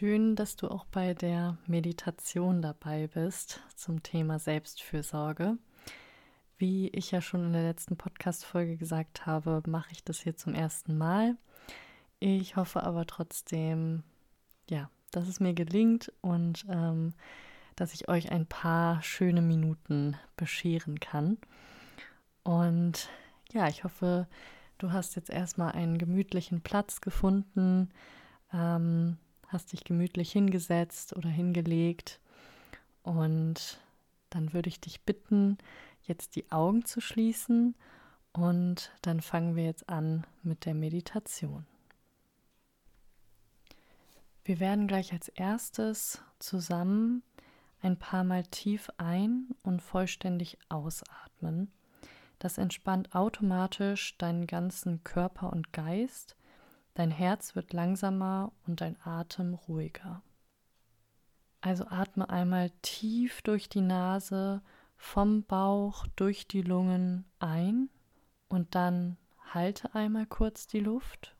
Schön, dass du auch bei der Meditation dabei bist zum Thema Selbstfürsorge. Wie ich ja schon in der letzten Podcast-Folge gesagt habe, mache ich das hier zum ersten Mal. Ich hoffe aber trotzdem, ja, dass es mir gelingt und ähm, dass ich euch ein paar schöne Minuten bescheren kann. Und ja, ich hoffe, du hast jetzt erstmal einen gemütlichen Platz gefunden, ähm, hast dich gemütlich hingesetzt oder hingelegt und dann würde ich dich bitten, jetzt die Augen zu schließen und dann fangen wir jetzt an mit der Meditation. Wir werden gleich als erstes zusammen ein paar Mal tief ein und vollständig ausatmen. Das entspannt automatisch deinen ganzen Körper und Geist. Dein Herz wird langsamer und dein Atem ruhiger. Also atme einmal tief durch die Nase, vom Bauch durch die Lungen ein und dann halte einmal kurz die Luft,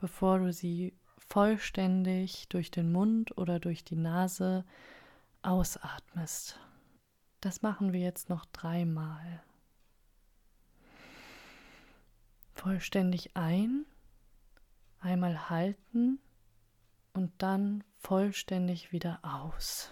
bevor du sie vollständig durch den Mund oder durch die Nase ausatmest. Das machen wir jetzt noch dreimal. Vollständig ein, einmal halten und dann vollständig wieder aus.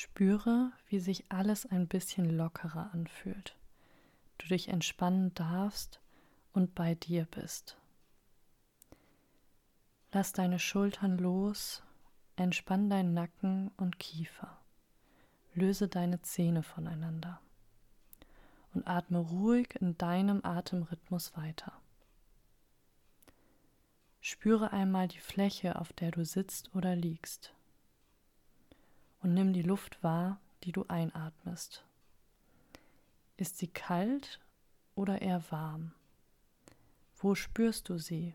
Spüre, wie sich alles ein bisschen lockerer anfühlt. Du dich entspannen darfst und bei dir bist. Lass deine Schultern los, entspann deinen Nacken und Kiefer. Löse deine Zähne voneinander und atme ruhig in deinem Atemrhythmus weiter. Spüre einmal die Fläche, auf der du sitzt oder liegst und nimm die Luft wahr, die du einatmest. Ist sie kalt oder eher warm? Wo spürst du sie?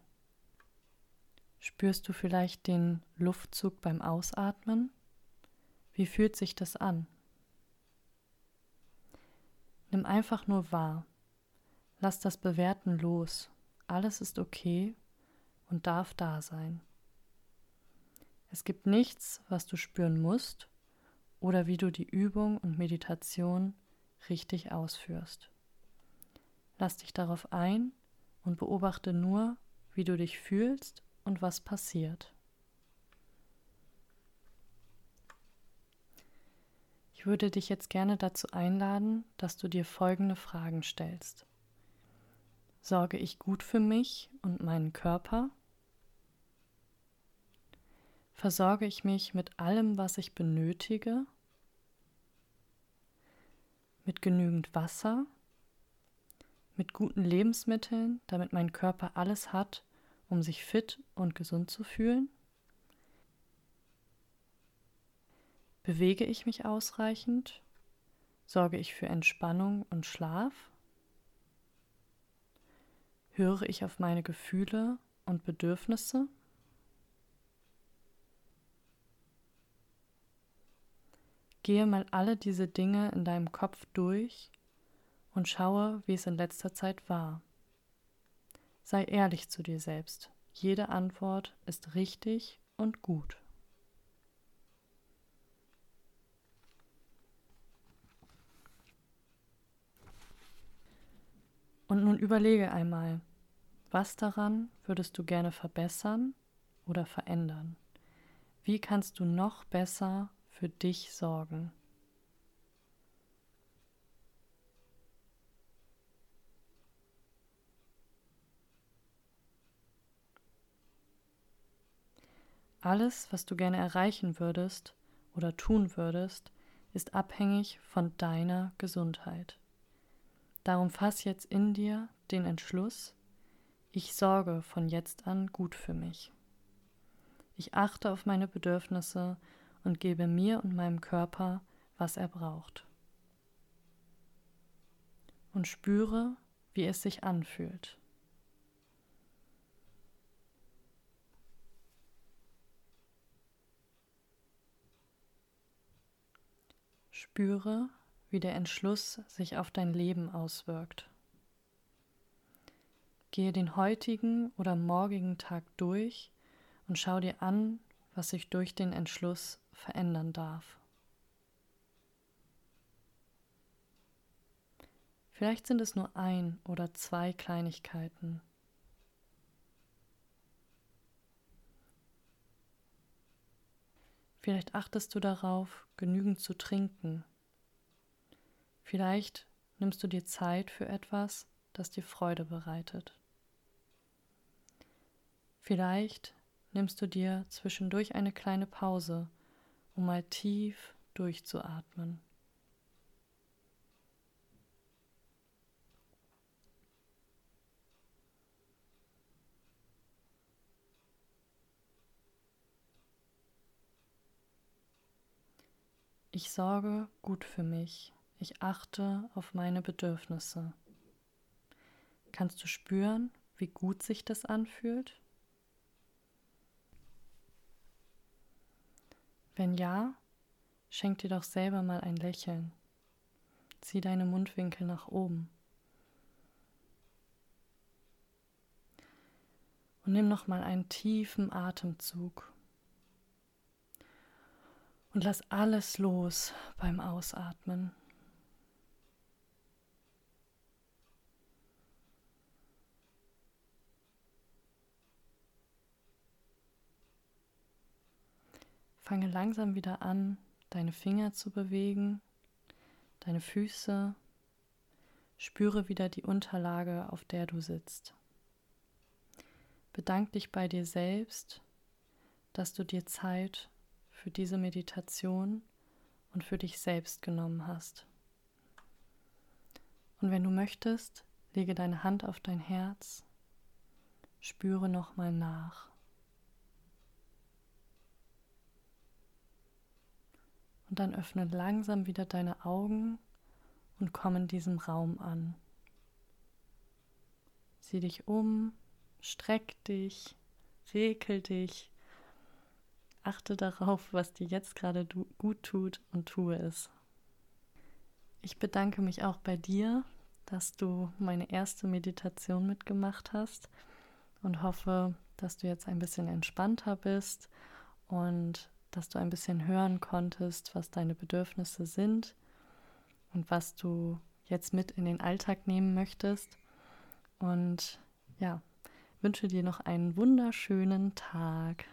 Spürst du vielleicht den Luftzug beim Ausatmen? Wie fühlt sich das an? Nimm einfach nur wahr. Lass das Bewerten los. Alles ist okay und darf da sein. Es gibt nichts, was du spüren musst oder wie du die Übung und Meditation richtig ausführst. Lass dich darauf ein und beobachte nur, wie du dich fühlst und was passiert. Ich würde dich jetzt gerne dazu einladen, dass du dir folgende Fragen stellst. Sorge ich gut für mich und meinen Körper? Versorge ich mich mit allem, was ich benötige? Mit genügend Wasser, mit guten Lebensmitteln, damit mein Körper alles hat, um sich fit und gesund zu fühlen? Bewege ich mich ausreichend? Sorge ich für Entspannung und Schlaf? Höre ich auf meine Gefühle und Bedürfnisse? Gehe mal alle diese Dinge in deinem Kopf durch und schaue, wie es in letzter Zeit war. Sei ehrlich zu dir selbst. Jede Antwort ist richtig und gut. Und nun überlege einmal, was daran würdest du gerne verbessern oder verändern? Wie kannst du noch besser für dich sorgen. Alles, was du gerne erreichen würdest oder tun würdest, ist abhängig von deiner Gesundheit. Darum fass jetzt in dir den Entschluss, ich sorge von jetzt an gut für mich. Ich achte auf meine Bedürfnisse und gebe mir und meinem Körper, was er braucht. und spüre, wie es sich anfühlt. Spüre, wie der Entschluss sich auf dein Leben auswirkt. Gehe den heutigen oder morgigen Tag durch und schau dir an, was sich durch den Entschluss verändern darf. Vielleicht sind es nur ein oder zwei Kleinigkeiten. Vielleicht achtest du darauf, genügend zu trinken. Vielleicht nimmst du dir Zeit für etwas, das dir Freude bereitet. Vielleicht nimmst du dir zwischendurch eine kleine Pause, um mal tief durchzuatmen. Ich sorge gut für mich. Ich achte auf meine Bedürfnisse. Kannst du spüren, wie gut sich das anfühlt? Wenn ja, schenk dir doch selber mal ein Lächeln. Zieh deine Mundwinkel nach oben. Und nimm noch mal einen tiefen Atemzug. Und lass alles los beim Ausatmen. Fange langsam wieder an, deine Finger zu bewegen, deine Füße. Spüre wieder die Unterlage, auf der du sitzt. Bedank dich bei dir selbst, dass du dir Zeit für diese Meditation und für dich selbst genommen hast. Und wenn du möchtest, lege deine Hand auf dein Herz, spüre nochmal nach. Und dann öffne langsam wieder deine Augen und komm in diesem Raum an. Sieh dich um, streck dich, rekel dich Achte darauf, was dir jetzt gerade gut tut und tue es. Ich bedanke mich auch bei dir, dass du meine erste Meditation mitgemacht hast und hoffe, dass du jetzt ein bisschen entspannter bist und dass du ein bisschen hören konntest, was deine Bedürfnisse sind und was du jetzt mit in den Alltag nehmen möchtest. Und ja, wünsche dir noch einen wunderschönen Tag.